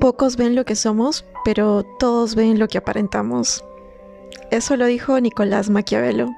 Pocos ven lo que somos, pero todos ven lo que aparentamos. Eso lo dijo Nicolás Maquiavelo.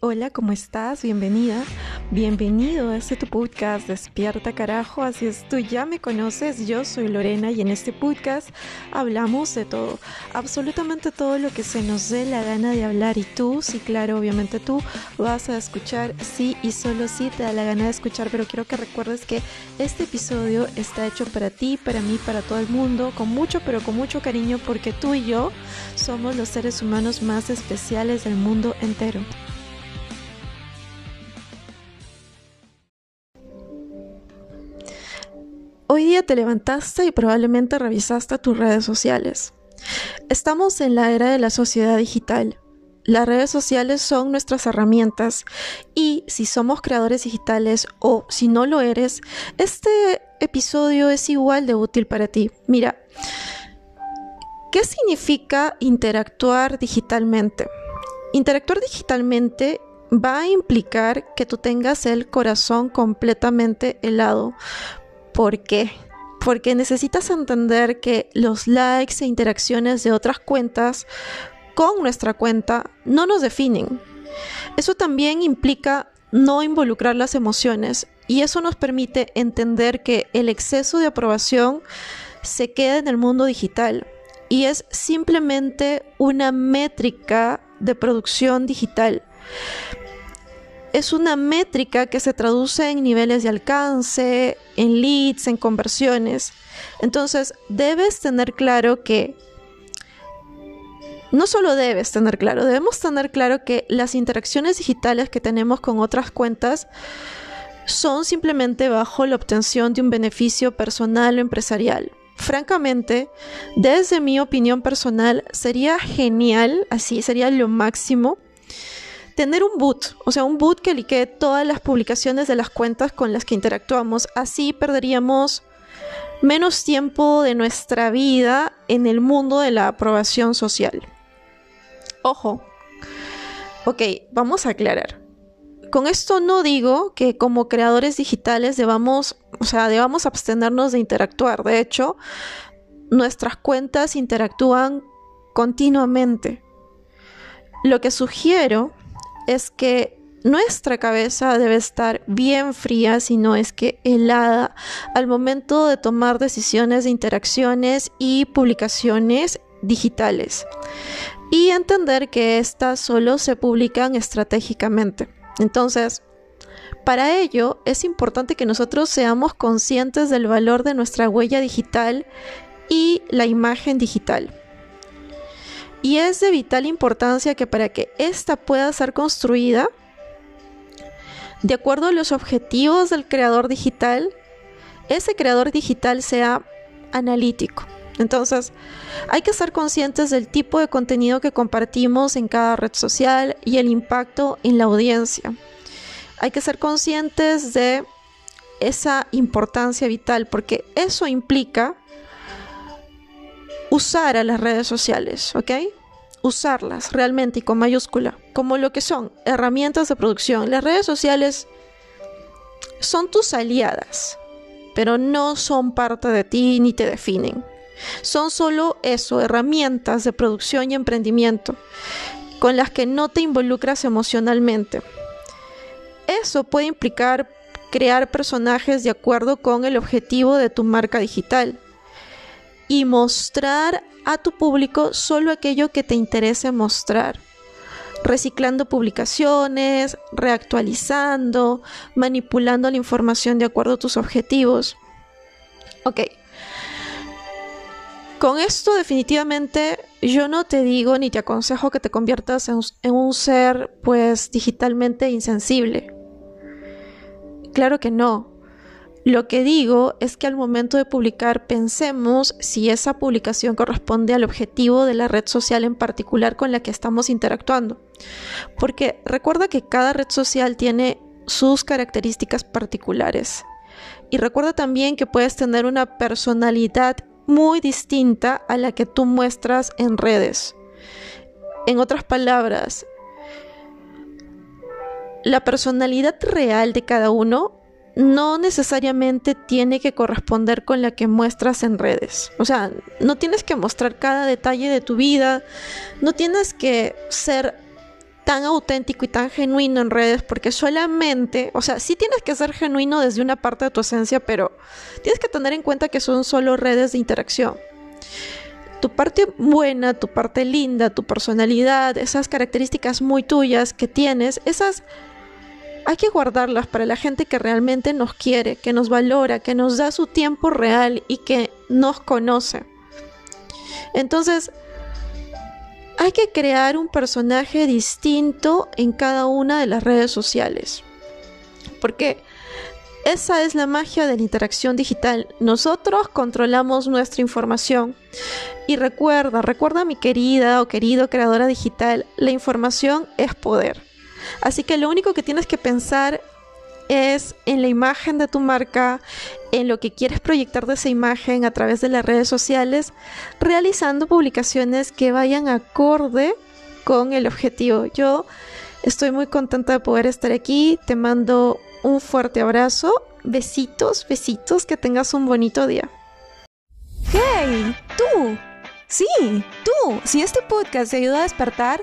Hola, ¿cómo estás? Bienvenida. Bienvenido a este tu podcast Despierta Carajo. Así es, tú ya me conoces, yo soy Lorena y en este podcast hablamos de todo, absolutamente todo lo que se nos dé la gana de hablar y tú, sí, claro, obviamente tú vas a escuchar, sí y solo sí te da la gana de escuchar, pero quiero que recuerdes que este episodio está hecho para ti, para mí, para todo el mundo, con mucho, pero con mucho cariño porque tú y yo somos los seres humanos más especiales del mundo entero. Te levantaste y probablemente revisaste tus redes sociales. Estamos en la era de la sociedad digital. Las redes sociales son nuestras herramientas y si somos creadores digitales o si no lo eres, este episodio es igual de útil para ti. Mira, ¿qué significa interactuar digitalmente? Interactuar digitalmente va a implicar que tú tengas el corazón completamente helado ¿Por qué? Porque necesitas entender que los likes e interacciones de otras cuentas con nuestra cuenta no nos definen. Eso también implica no involucrar las emociones y eso nos permite entender que el exceso de aprobación se queda en el mundo digital y es simplemente una métrica de producción digital es una métrica que se traduce en niveles de alcance, en leads, en conversiones. Entonces, debes tener claro que, no solo debes tener claro, debemos tener claro que las interacciones digitales que tenemos con otras cuentas son simplemente bajo la obtención de un beneficio personal o empresarial. Francamente, desde mi opinión personal, sería genial, así sería lo máximo, tener un boot, o sea, un boot que liquee todas las publicaciones de las cuentas con las que interactuamos. Así perderíamos menos tiempo de nuestra vida en el mundo de la aprobación social. Ojo. Ok, vamos a aclarar. Con esto no digo que como creadores digitales debamos, o sea, debamos abstenernos de interactuar. De hecho, nuestras cuentas interactúan continuamente. Lo que sugiero es que nuestra cabeza debe estar bien fría, si no es que helada, al momento de tomar decisiones de interacciones y publicaciones digitales. Y entender que éstas solo se publican estratégicamente. Entonces, para ello es importante que nosotros seamos conscientes del valor de nuestra huella digital y la imagen digital y es de vital importancia que para que ésta pueda ser construida, de acuerdo a los objetivos del creador digital, ese creador digital sea analítico. Entonces, hay que ser conscientes del tipo de contenido que compartimos en cada red social y el impacto en la audiencia. Hay que ser conscientes de esa importancia vital porque eso implica usar a las redes sociales, ¿ok? Usarlas realmente y con mayúscula, como lo que son herramientas de producción. Las redes sociales son tus aliadas, pero no son parte de ti ni te definen. Son solo eso, herramientas de producción y emprendimiento, con las que no te involucras emocionalmente. Eso puede implicar crear personajes de acuerdo con el objetivo de tu marca digital y mostrar a tu público solo aquello que te interese mostrar. Reciclando publicaciones, reactualizando, manipulando la información de acuerdo a tus objetivos. Ok. Con esto definitivamente yo no te digo ni te aconsejo que te conviertas en, en un ser pues digitalmente insensible. Claro que no. Lo que digo es que al momento de publicar pensemos si esa publicación corresponde al objetivo de la red social en particular con la que estamos interactuando. Porque recuerda que cada red social tiene sus características particulares. Y recuerda también que puedes tener una personalidad muy distinta a la que tú muestras en redes. En otras palabras, la personalidad real de cada uno no necesariamente tiene que corresponder con la que muestras en redes. O sea, no tienes que mostrar cada detalle de tu vida, no tienes que ser tan auténtico y tan genuino en redes porque solamente, o sea, sí tienes que ser genuino desde una parte de tu esencia, pero tienes que tener en cuenta que son solo redes de interacción. Tu parte buena, tu parte linda, tu personalidad, esas características muy tuyas que tienes, esas hay que guardarlas para la gente que realmente nos quiere, que nos valora, que nos da su tiempo real y que nos conoce. Entonces, hay que crear un personaje distinto en cada una de las redes sociales. Porque esa es la magia de la interacción digital. Nosotros controlamos nuestra información. Y recuerda, recuerda mi querida o querido creadora digital, la información es poder. Así que lo único que tienes que pensar es en la imagen de tu marca, en lo que quieres proyectar de esa imagen a través de las redes sociales, realizando publicaciones que vayan acorde con el objetivo. Yo estoy muy contenta de poder estar aquí, te mando un fuerte abrazo, besitos, besitos, que tengas un bonito día. ¡Hey! ¡Tú! Sí, tú, si este podcast te ayuda a despertar,